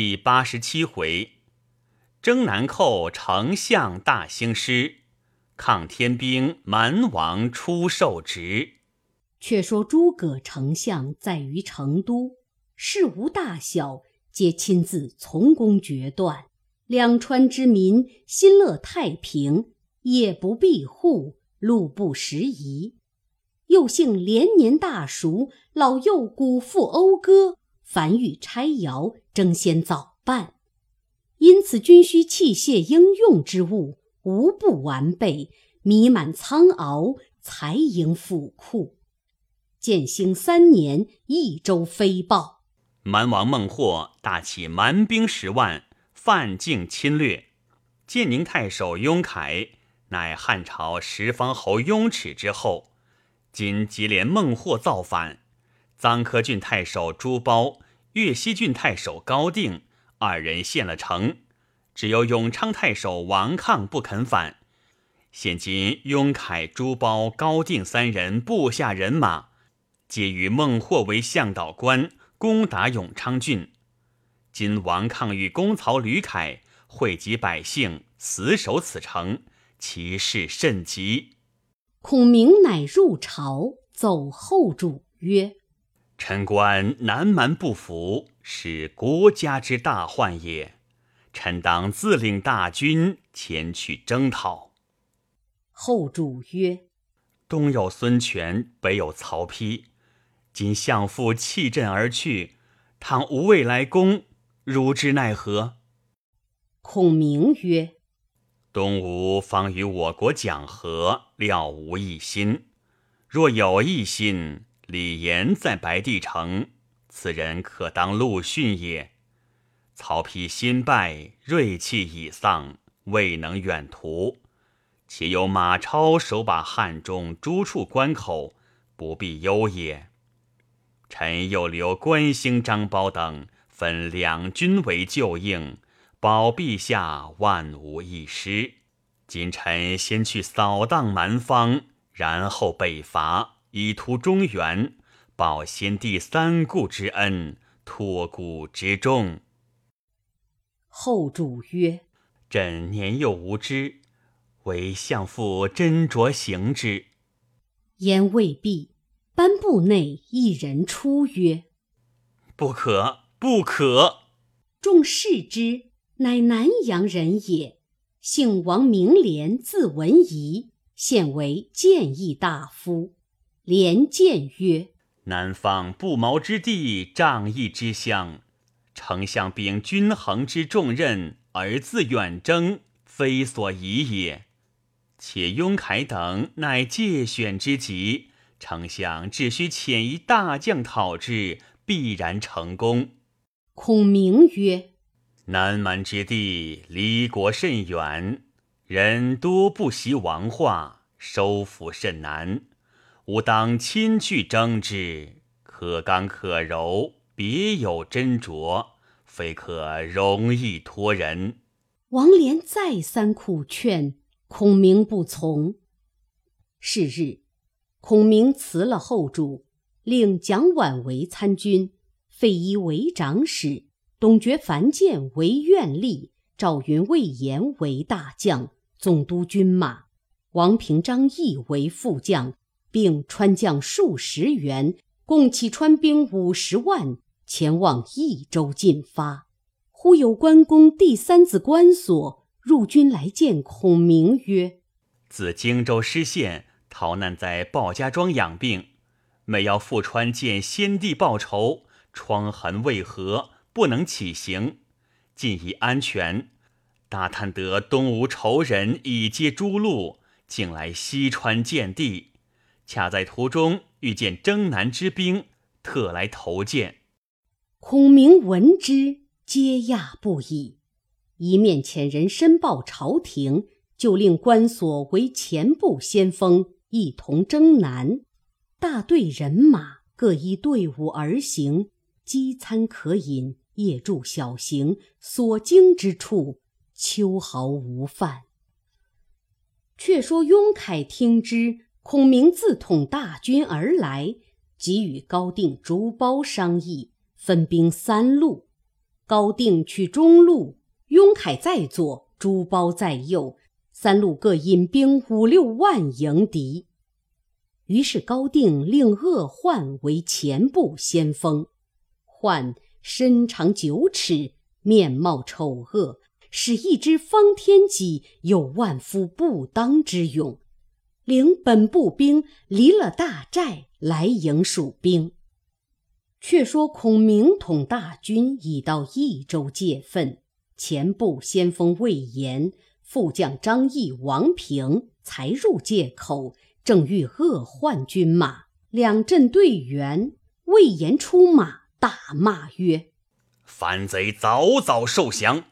第八十七回，征南寇丞相大兴师，抗天兵蛮王出受职。却说诸葛丞相在于成都，事无大小，皆亲自从公决断。两川之民心乐太平，夜不闭户，路不拾遗。又幸连年大熟，老幼鼓腹讴歌，凡欲拆窑，争先早办。因此军需器械应用之物无不完备，弥满仓廒，财盈府库。建兴三年，益州飞报，蛮王孟获大起蛮兵十万，犯境侵略。建宁太守雍凯乃汉朝十方侯雍齿之后。今接连孟获造反，臧科郡太守朱褒、越西郡太守高定二人献了城，只有永昌太守王抗不肯反。现今雍凯、朱褒、高定三人部下人马，皆与孟获为向导官，攻打永昌郡。今王抗与公曹吕凯汇集百姓，死守此城，其势甚急。孔明乃入朝，奏后主曰：“臣观南蛮不服，是国家之大患也。臣当自领大军前去征讨。”后主曰：“东有孙权，北有曹丕，今相父弃阵而去，倘无未来攻，汝之奈何？”孔明曰：东吴方与我国讲和，料无一心。若有一心，李严在白帝城，此人可当陆逊也。曹丕新败，锐气已丧，未能远图。且有马超守把汉中诸处关口，不必忧也。臣又留关兴、张苞等分两军为救应。保陛下万无一失。今臣先去扫荡蛮方，然后北伐，以图中原，报先帝三顾之恩，托孤之重。后主曰：“朕年幼无知，唯相父斟酌行之。”言未毕，班部内一人出曰：“不可，不可！”众视之。乃南阳人也，姓王，名廉，字文仪，现为谏议大夫。廉谏曰：“南方不毛之地，仗义之乡，丞相秉均衡之重任而自远征，非所宜也。且雍凯等乃借选之极，丞相只需遣一大将讨之，必然成功。”孔明曰。南蛮之地离国甚远，人多不习王化，收服甚难。吾当亲去征之，可刚可柔，别有斟酌，非可容易托人。王连再三苦劝，孔明不从。是日，孔明辞了后主，令蒋琬为参军，费祎为长史。董厥、樊建为院吏，赵云、魏延为大将，总督军马；王平、张翼为副将，并川将数十员，共起川兵五十万，前往益州进发。忽有关公第三子关索入军来见孔明，曰：“自荆州失陷，逃难在鲍家庄养病，每要赴川见先帝报仇，疮痕未合。”不能起行，尽以安全。大探得东吴仇人已接诸路，竟来西川见地。恰在途中遇见征南之兵，特来投见。孔明闻之，皆讶不已。一面遣人申报朝廷，就令关索为前部先锋，一同征南。大队人马各依队伍而行，饥餐可饮。夜住小行，所经之处，秋毫无犯。却说雍凯听之，孔明自统大军而来，即与高定、朱褒商议，分兵三路。高定取中路，雍凯在左，朱褒在右，三路各引兵五六万迎敌。于是高定令鄂焕为前部先锋。焕身长九尺，面貌丑恶，使一只方天戟有万夫不当之勇。领本部兵离了大寨来迎蜀兵。却说孔明统大军已到益州界分，前部先锋魏延、副将张翼、王平才入界口，正欲恶换军马，两阵对员，魏延出马，大骂曰：“反贼早早受降！”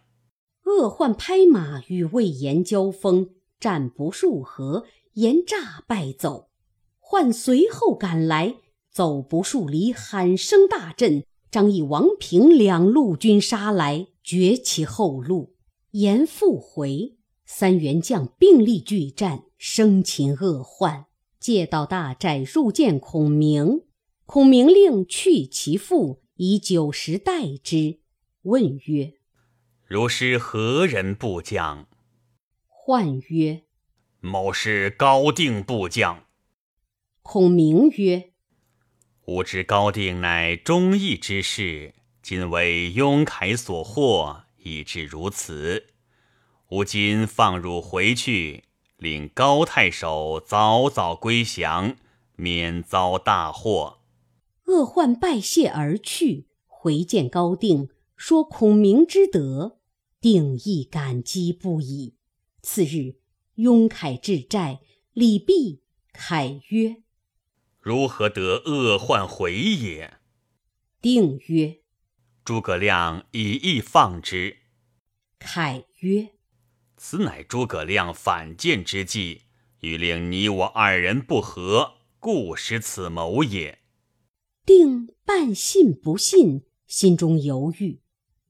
恶换拍马与魏延交锋，战不数合。言诈败走，唤随后赶来，走不数里，喊声大震。张翼、王平两路军杀来，绝其后路。言复回，三员将并力拒战，生擒恶患。借到大寨入见孔明，孔明令去其父，以酒食待之。问曰：“如师何人部将？”唤曰。某是高定部将。孔明曰：“吾知高定乃忠义之士，今为雍凯所获，以致如此。吾今放汝回去，令高太守早早归降，免遭大祸。”恶患拜谢而去，回见高定，说孔明之德，定亦感激不已。次日。雍凯至寨，礼毕，凯曰：“如何得恶患回也？”定曰：“诸葛亮以义放之。”凯曰：“此乃诸葛亮反间之计，欲令你我二人不和，故使此谋也。”定半信不信，心中犹豫。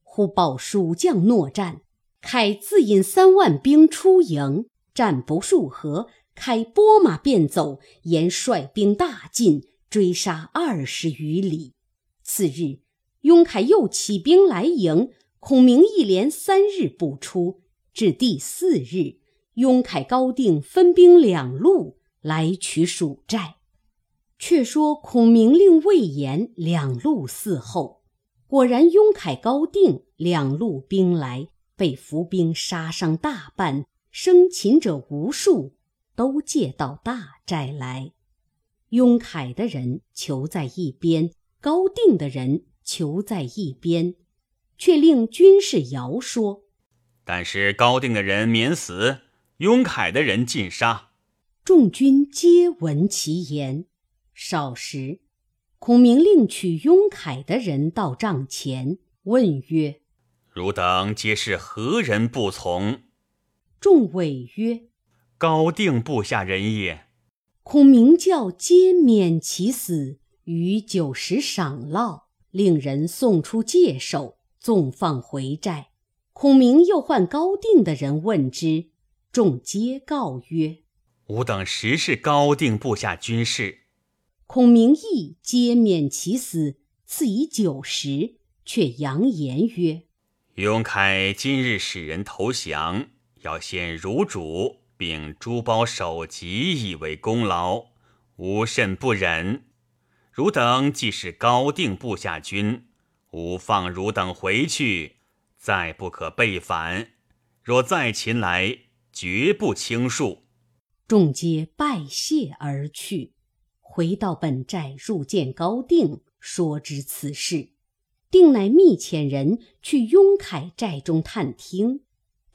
忽报蜀将诺战，凯自引三万兵出营。战不数合，开拨马便走，言率兵大进，追杀二十余里。次日，雍凯又起兵来迎，孔明一连三日不出。至第四日，雍凯、高定分兵两路来取蜀寨。却说孔明令魏延两路伺候，果然雍凯、高定两路兵来，被伏兵杀伤大半。生擒者无数，都借到大寨来。雍凯的人囚在一边，高定的人囚在一边，却令军士谣说：“但是高定的人免死，雍凯的人尽杀。”众军皆闻其言。少时，孔明令取雍凯的人到帐前，问曰：“汝等皆是何人不从？”众委曰：“高定部下人也。”孔明教皆免其死，于酒食赏烙，令人送出界首，纵放回寨。孔明又唤高定的人问之，众皆告曰：“吾等实是高定部下军士。”孔明亦皆免其死，赐以酒食，却扬言曰：“雍凯今日使人投降。”要先汝主，并朱褒首级以为功劳，吾甚不忍。汝等既是高定部下军，吾放汝等回去，再不可背反。若再擒来，绝不轻恕。众皆拜谢而去。回到本寨，入见高定，说知此事。定乃密遣人去雍凯寨中探听。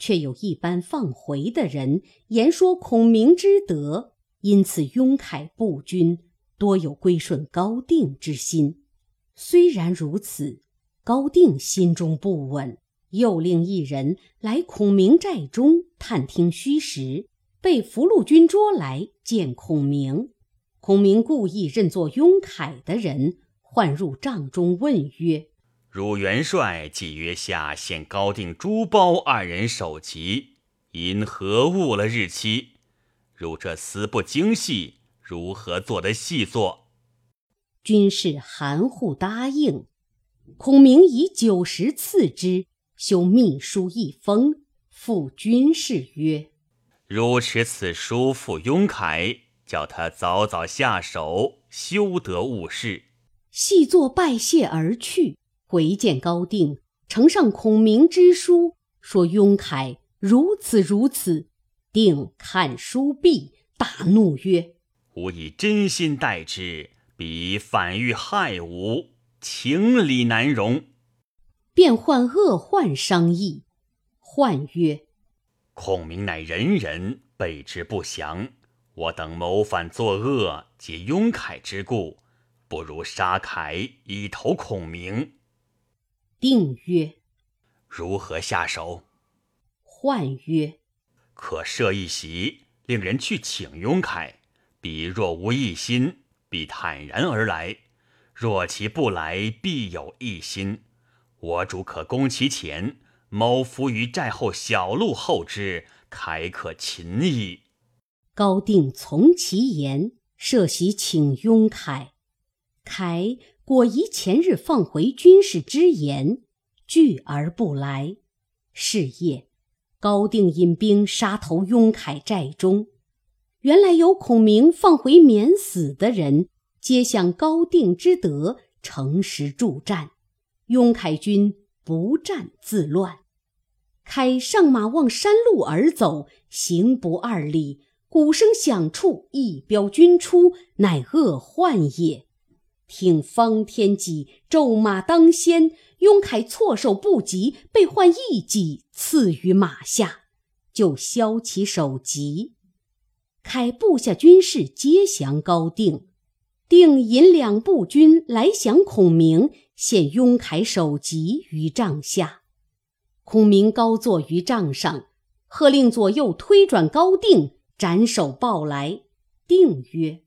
却有一般放回的人言说孔明之德，因此雍凯步军多有归顺高定之心。虽然如此，高定心中不稳，又令一人来孔明寨中探听虚实，被俘虏军捉来见孔明。孔明故意认作雍凯的人，唤入帐中问曰。汝元帅即约下献高定、朱褒二人首级，因何误了日期？汝这丝不精细，如何做得细作？军士含糊答应。孔明以九十赐之，修密书一封，付军士曰：“汝持此书付雍凯，叫他早早下手，休得误事。”细作拜谢而去。回见高定，呈上孔明之书，说雍凯如此如此。定看书毕，大怒曰：“吾以真心待之，彼反欲害吾，情理难容。”便唤恶患商议。患曰：“孔明乃仁人，备之不祥。我等谋反作恶，皆雍凯之故，不如杀凯以投孔明。”定曰：“如何下手？”焕曰：“可设一席，令人去请雍凯。彼若无一心，必坦然而来；若其不来，必有一心。我主可攻其前，谋伏于寨后小路后之，凯可擒矣。”高定从其言，设席请雍凯。凯。果疑前日放回军士之言，拒而不来。是夜，高定引兵杀投雍凯寨中。原来有孔明放回免死的人，皆向高定之德，诚实助战。雍凯军不战自乱。凯上马望山路而走，行不二里，鼓声响处，一彪军出，乃恶患也。听方天戟骤马当先，雍凯措手不及，被换一戟刺于马下，就削其首级。凯部下军士皆降高定，定引两部军来降孔明，献雍凯首级于帐下。孔明高坐于帐上，喝令左右推转高定，斩首报来。定曰：“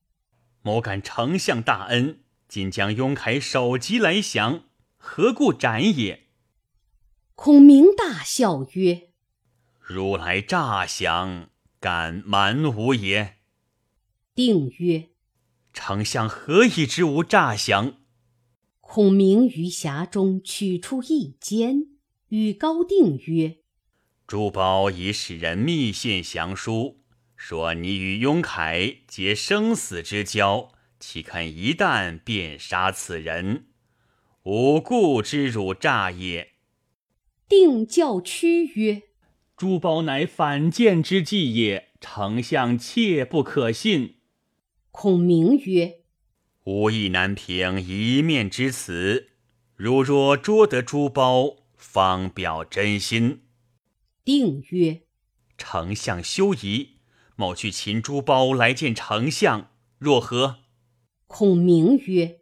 某感丞相大恩。”今将雍凯首级来降，何故斩也？孔明大笑曰：“如来诈降，敢瞒吾也？”定曰：“丞相何以知吾诈降？”孔明于匣中取出一笺，与高定曰：“朱褒已使人密信降书，说你与雍凯结生死之交。”岂肯一旦便杀此人？无故之辱诈也。定教屈曰：“朱褒乃反间之计也，丞相切不可信。”孔明曰：“吾意难平一面之词，如若捉得朱褒，方表真心。”定曰：“丞相休疑，某去擒朱褒来见丞相，若何？”孔明曰：“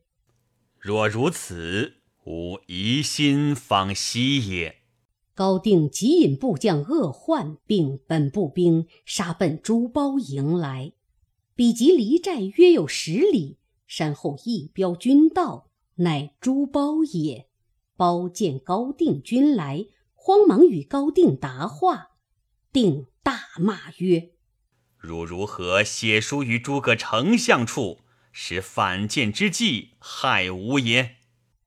若如此，吾疑心方息也。”高定即引部将恶患并本部兵杀奔朱褒营来，彼及离寨约有十里，山后一彪军到，乃朱褒也。褒见高定军来，慌忙与高定答话。定大骂曰：“汝如何写书于诸葛丞相处？”使反间之计害吾也。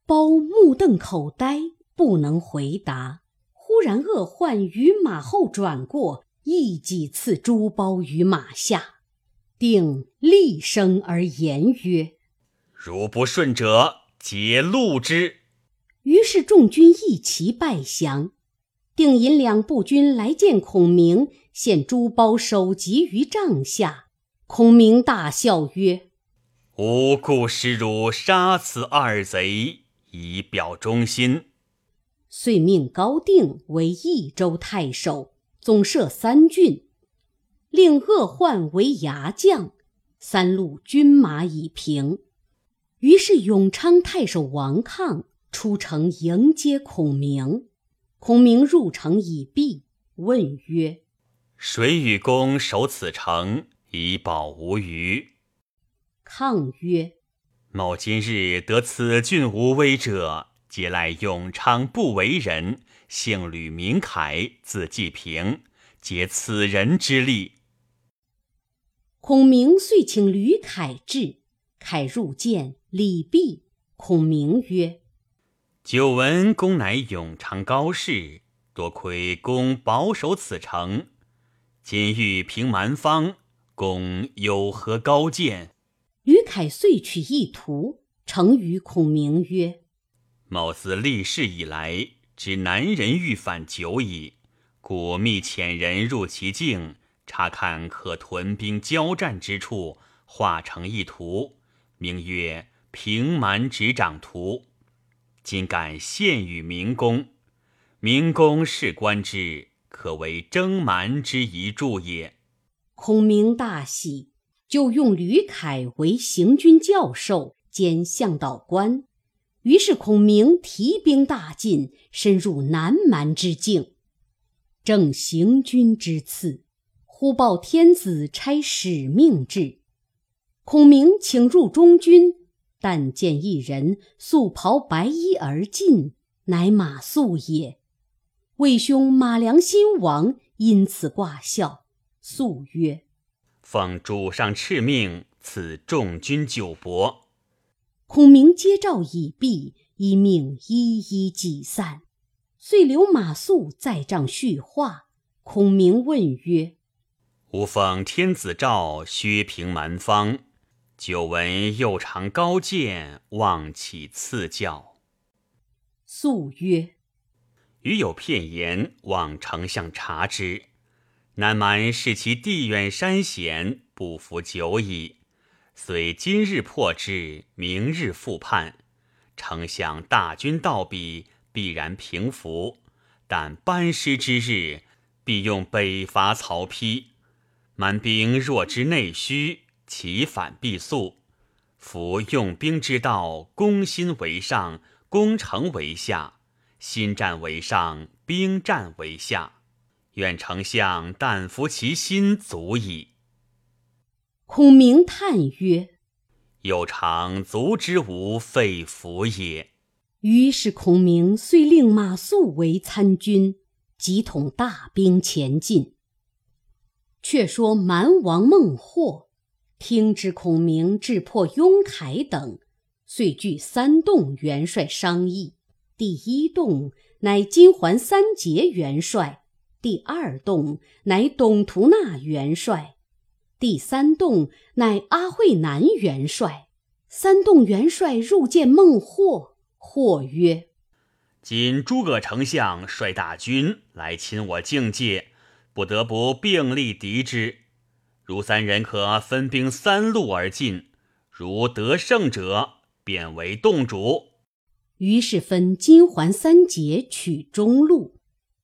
包目瞪口呆，不能回答。忽然恶患于马后转过，一戟刺朱包于马下。定厉声而言曰：“如不顺者，皆戮之。”于是众军一齐拜降。定引两部军来见孔明，献朱包首级于帐下。孔明大笑曰：吾故使汝杀此二贼，以表忠心。遂命高定为益州太守，总摄三郡，令恶患为牙将。三路军马已平。于是永昌太守王亢出城迎接孔明。孔明入城已毕，问曰：“谁与公守此城，以保无虞？”抗曰：“某今日得此郡无危者，皆赖永昌不为人，姓吕名凯，字季平，皆此人之力。”孔明遂请吕凯至，凯入见，礼毕。孔明曰：“久闻公乃永昌高士，多亏公保守此城。今欲平蛮方，公有何高见？”吕凯遂取一图，呈于孔明曰：“某自立世以来，知南人欲反久矣，故密遣人入其境，查看可屯兵交战之处，画成一图，名曰《平蛮执掌图》。今敢献与明公，明公是观之，可为征蛮之一助也。”孔明大喜。就用吕凯为行军教授兼向导官，于是孔明提兵大进，深入南蛮之境。正行军之次，忽报天子差使命至。孔明请入中军，但见一人素袍白衣而进，乃马谡也。魏兄马良亲王因此挂孝，素曰。奉主上敕命，赐众军酒帛。孔明接诏已毕，一命一一即散。遂留马谡在帐叙话。孔明问曰：“吾奉天子诏，削平蛮方。久闻右长高见，望起赐教。”肃曰：“余有片言，望丞相察之。”南蛮视其地远山险，不服久矣。虽今日破之，明日复叛。丞相大军到彼，必然平服。但班师之日，必用北伐曹丕。蛮兵若知内虚，其反必速。夫用兵之道，攻心为上，攻城为下；心战为上，兵战为下。愿丞相但服其心，足矣。孔明叹曰：“有常足之无废服也。”于是孔明遂令马谡为参军，即统大兵前进。却说蛮王孟获听知孔明智破雍凯等，遂聚三洞元帅商议。第一洞乃金环三杰元帅。第二洞乃董图纳元帅，第三洞乃阿惠南元帅。三洞元帅入见孟获，获曰：“今诸葛丞相率大军来侵我境界，不得不并力敌之。如三人可分兵三路而进，如得胜者，便为洞主。”于是分金环三杰取中路。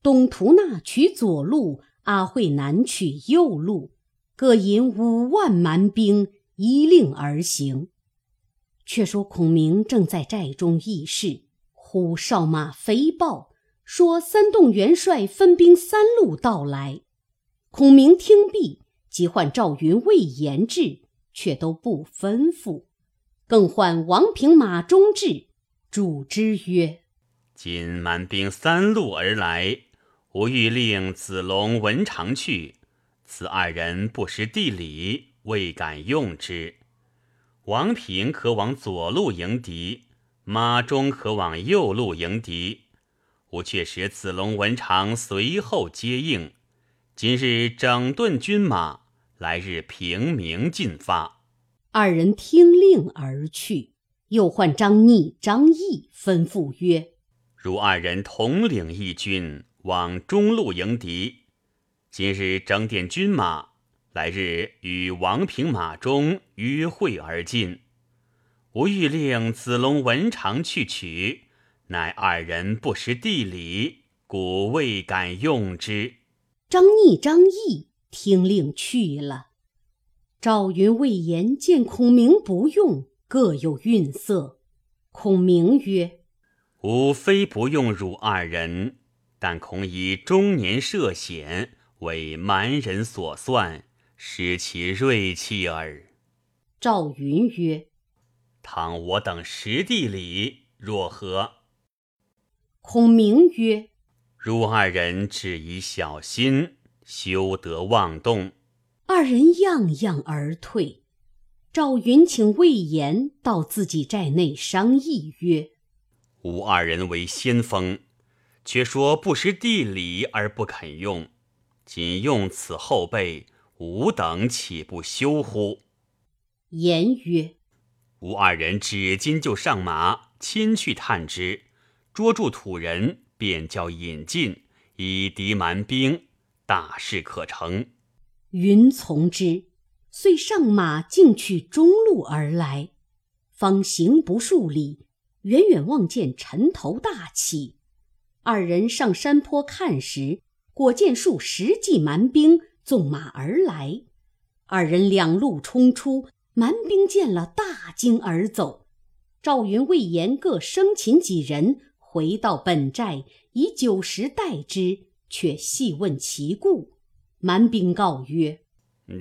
董图纳取左路，阿惠南取右路，各引五万蛮兵，一令而行。却说孔明正在寨中议事，忽哨马飞报，说三洞元帅分兵三路到来。孔明听毕，即唤赵云、魏延至，却都不吩咐，更唤王平、马忠至，主之曰：“今蛮兵三路而来。”吾欲令子龙、文长去，此二人不识地理，未敢用之。王平可往左路迎敌，马忠可往右路迎敌。吾却使子龙、文长随后接应。今日整顿军马，来日平明进发。二人听令而去。又唤张逆、张翼，吩咐曰：“如二人统领一军。”往中路迎敌，今日整点军马，来日与王平、马忠约会而进。吾欲令子龙、文长去取，乃二人不识地理，故未敢用之。张逆、张翼听令去了。赵云、魏延见孔明不用，各有愠色。孔明曰：“吾非不用汝二人。”但恐以中年涉险，为蛮人所算，失其锐气耳。赵云曰：“倘我等识地理，若何？”孔明曰：“汝二人只宜小心，休得妄动。”二人样样而退。赵云请魏延到自己寨内商议曰：“吾二人为先锋，却说不识地理而不肯用，仅用此后辈，吾等岂不羞乎？”言曰：“吾二人指今就上马，亲去探之，捉住土人，便叫引进，以敌蛮兵，大事可成。”云从之，遂上马，径去中路而来。方行不数里，远远望见尘头大起。二人上山坡看时，果见数十骑蛮兵纵马而来。二人两路冲出，蛮兵见了，大惊而走。赵云、魏延各生擒几人，回到本寨，以酒食待之，却细问其故。蛮兵告曰：“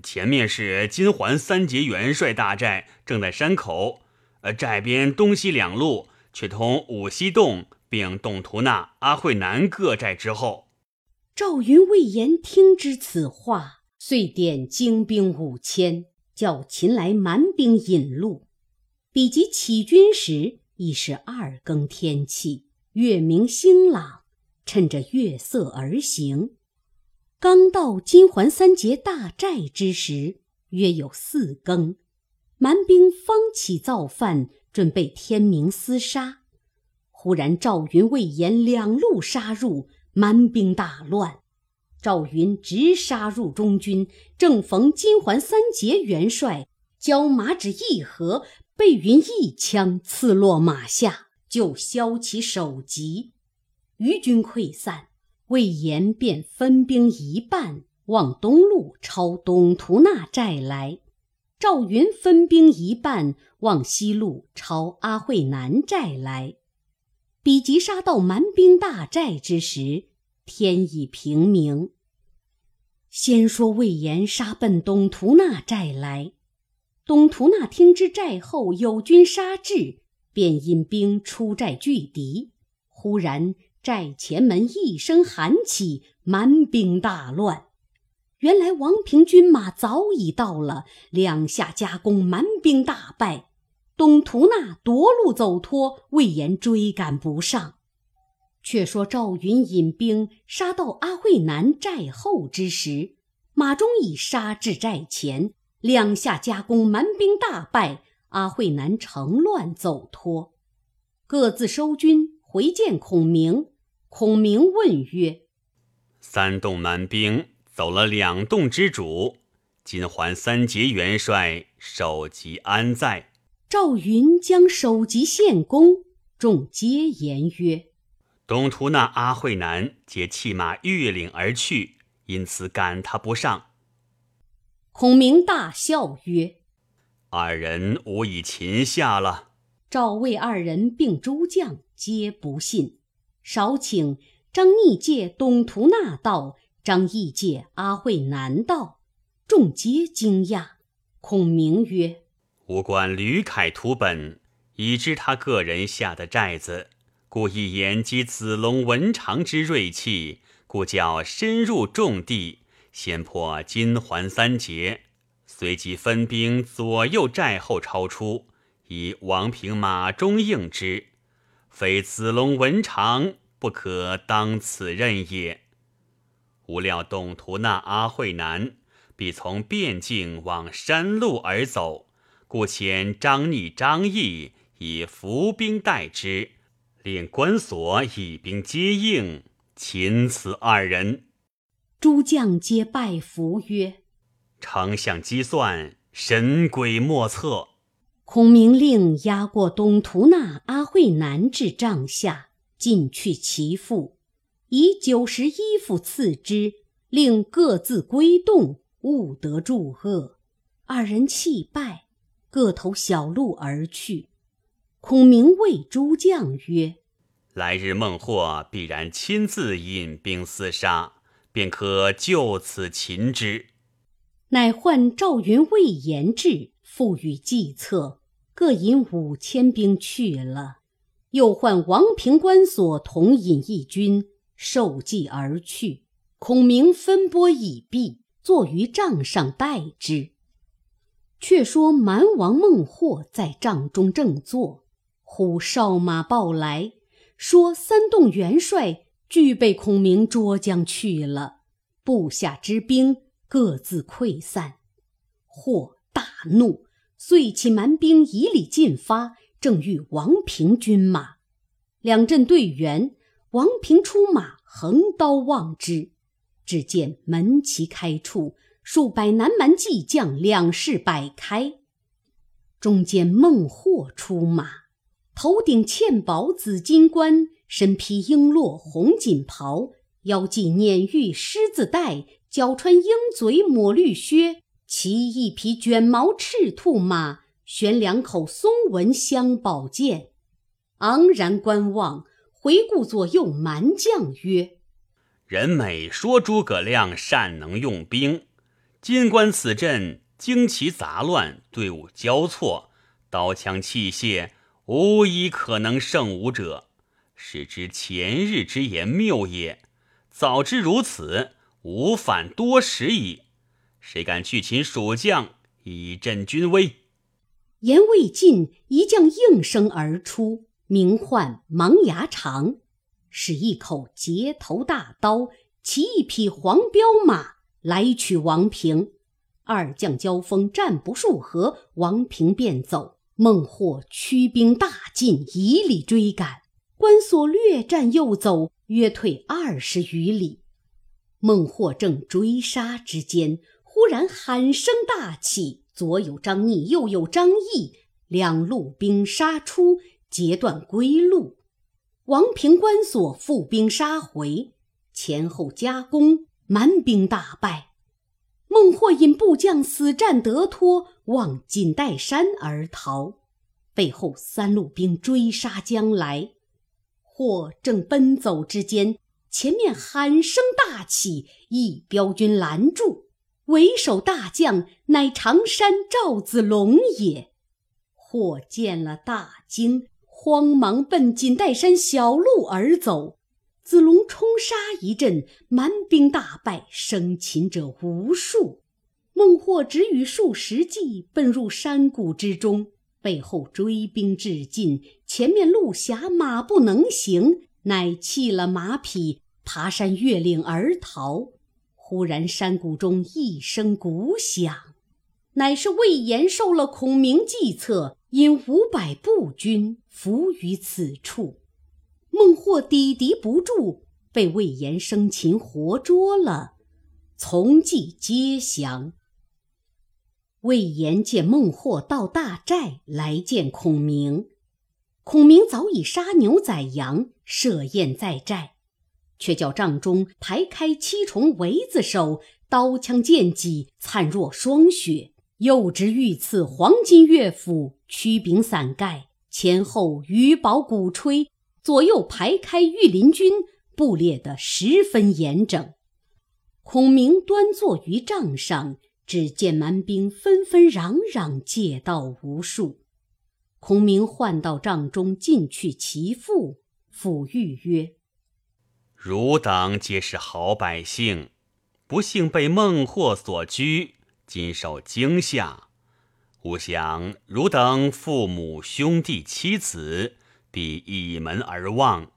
前面是金环三杰元帅大寨，正在山口。呃，寨边东西两路却通五溪洞，并董图那、阿慧南各寨之后。”赵云、魏延听之此话，遂点精兵五千，叫秦来蛮兵引路。比及起军时，已是二更天气，月明星朗，趁着月色而行。刚到金环三杰大寨之时，约有四更，蛮兵方起造反，准备天明厮杀。忽然赵云、魏延两路杀入，蛮兵大乱。赵云直杀入中军，正逢金环三杰元帅交马只一合，被云一枪刺落马下，就削其首级，余军溃散。魏延便分兵一半往东路抄东图那寨来，赵云分兵一半往西路抄阿慧南寨来。比及杀到蛮兵大寨之时，天已平明。先说魏延杀奔东图那寨来，东图那听知寨后有军杀至，便引兵出寨拒敌。忽然。寨前门一声喊起，蛮兵大乱。原来王平军马早已到了，两下夹攻，蛮兵大败。董图那夺路走脱，魏延追赶不上。却说赵云引兵杀到阿慧南寨后之时，马忠已杀至寨前，两下夹攻，蛮兵大败，阿慧南乘乱走脱，各自收军回见孔明。孔明问曰：“三洞蛮兵走了两洞之主，今还三杰元帅首级安在？”赵云将首级献公，众皆言曰：“东图那阿惠南皆弃马越岭而去，因此赶他不上。”孔明大笑曰：“二人无以擒下了。”赵魏二人并诸将皆不信。少请张逆借董图那道，张翼借阿惠南道，众皆惊讶。孔明曰：“吾观吕凯图本，已知他个人下的寨子，故意言击子龙文长之锐气，故叫深入重地，先破金环三杰，随即分兵左右寨后超出，以王平、马忠应之。”非子龙文长不可当此任也。无料董图那阿慧南必从汴境往山路而走，故遣张逆、张翼以伏兵待之，令关索以兵接应，擒此二人。诸将皆拜服曰：“丞相机算，神鬼莫测。”孔明令押过董图纳阿惠南至帐下，进去其父，以九十衣服赐之，令各自归洞，勿得助恶。二人弃拜，各投小路而去。孔明谓诸将曰：“来日孟获必然亲自引兵厮杀，便可就此擒之。”乃唤赵云、魏延至，赋予计策。各引五千兵去了，又唤王平、关索同引一军，受计而去。孔明分拨已毕，坐于帐上待之。却说蛮王孟获在帐中正坐，忽哨马报来，说三洞元帅俱被孔明捉将去了，部下之兵各自溃散。或大怒，遂起蛮兵以礼进发，正遇王平军马。两阵对员，王平出马，横刀望之，只见门旗开处，数百南蛮骑将两势摆开。中间孟获出马，头顶嵌宝紫金冠，身披璎珞红锦袍，腰系碾玉狮子带，脚穿鹰嘴抹绿靴，骑一匹卷毛赤兔马，悬两口松纹香宝剑。昂然观望，回顾左右蛮将曰：“人美说诸葛亮善能用兵，今观此阵，旌旗杂乱，队伍交错，刀枪器械无一可能胜吾者，使之前日之言谬也。早知如此，吾反多时矣。谁敢去擒蜀将，以振军威？”言未尽，一将应声而出。名唤芒牙长，使一口截头大刀，骑一匹黄骠马来取王平。二将交锋，战不数合，王平便走。孟获驱兵大进，以里追赶。关索略战又走，约退二十余里。孟获正追杀之间，忽然喊声大起，左有张逆，右有张翼，两路兵杀出。截断归路，王平关索复兵杀回，前后夹攻，蛮兵大败。孟获引部将死战得脱，望锦带山而逃。背后三路兵追杀将来，或正奔走之间，前面喊声大起，一彪军拦住，为首大将乃常山赵子龙也。或见了大惊。慌忙奔锦带山小路而走，子龙冲杀一阵，蛮兵大败，生擒者无数。孟获只与数十骑奔入山谷之中，背后追兵至近，前面路狭，马不能行，乃弃了马匹，爬山越岭而逃。忽然山谷中一声鼓响，乃是魏延受了孔明计策。引五百步军伏于此处，孟获抵敌不住，被魏延生擒活捉了。从计皆降。魏延见孟获到大寨来见孔明，孔明早已杀牛宰羊，设宴在寨，却叫帐中排开七重围子手，刀枪剑戟灿若霜雪。又执御赐黄金乐府，曲柄伞盖，前后鱼宝鼓吹，左右排开御林军，布列得十分严整。孔明端坐于帐上，只见蛮兵纷纷攘攘，借道无数。孔明唤到帐中，进去其父，抚谕曰：“汝等皆是好百姓，不幸被孟获所拘。”今受惊吓，吾想汝等父母兄弟妻子，必倚门而望。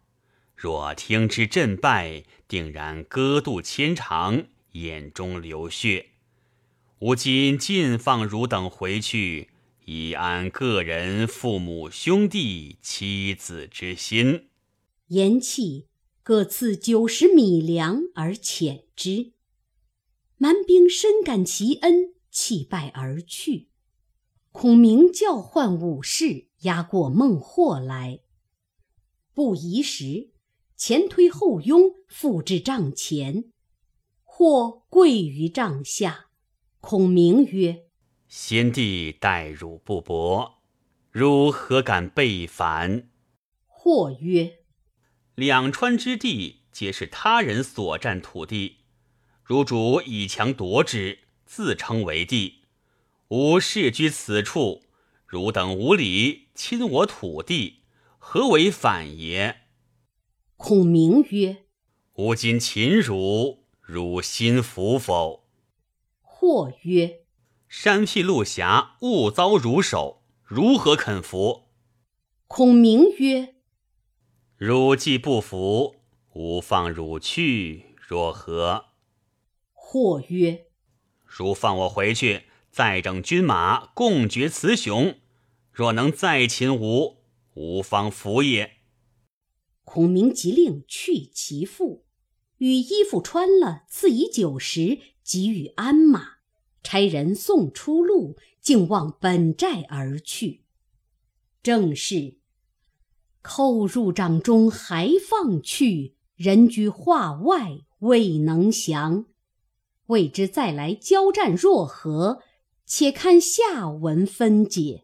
若听之阵败，定然割肚牵肠，眼中流血。吾今尽放汝等回去，以安个人父母兄弟妻子之心。言讫，各赐九十米粮而遣之。蛮兵深感其恩，弃拜而去。孔明叫唤武士押过孟获来。不疑时，前推后拥，复至帐前。或跪于帐下。孔明曰：“先帝待汝不薄，汝何敢背反？”或曰：“两川之地，皆是他人所占土地。”汝主以强夺之，自称为帝。吾世居此处，汝等无礼侵我土地，何为反也？孔明曰：“吾今擒汝，汝心服否？”或曰：“山僻路狭，误遭汝手，如何肯服？”孔明曰：“汝既不服，吾放汝去，若何？”或曰：“汝放我回去，再整军马，共决雌雄。若能再擒吾，吾方服也。”孔明即令去其父，与衣服穿了，赐以酒食，给予鞍马，差人送出路，竟望本寨而去。正是寇入掌中还放去，人居画外未能降。未知再来交战若何？且看下文分解。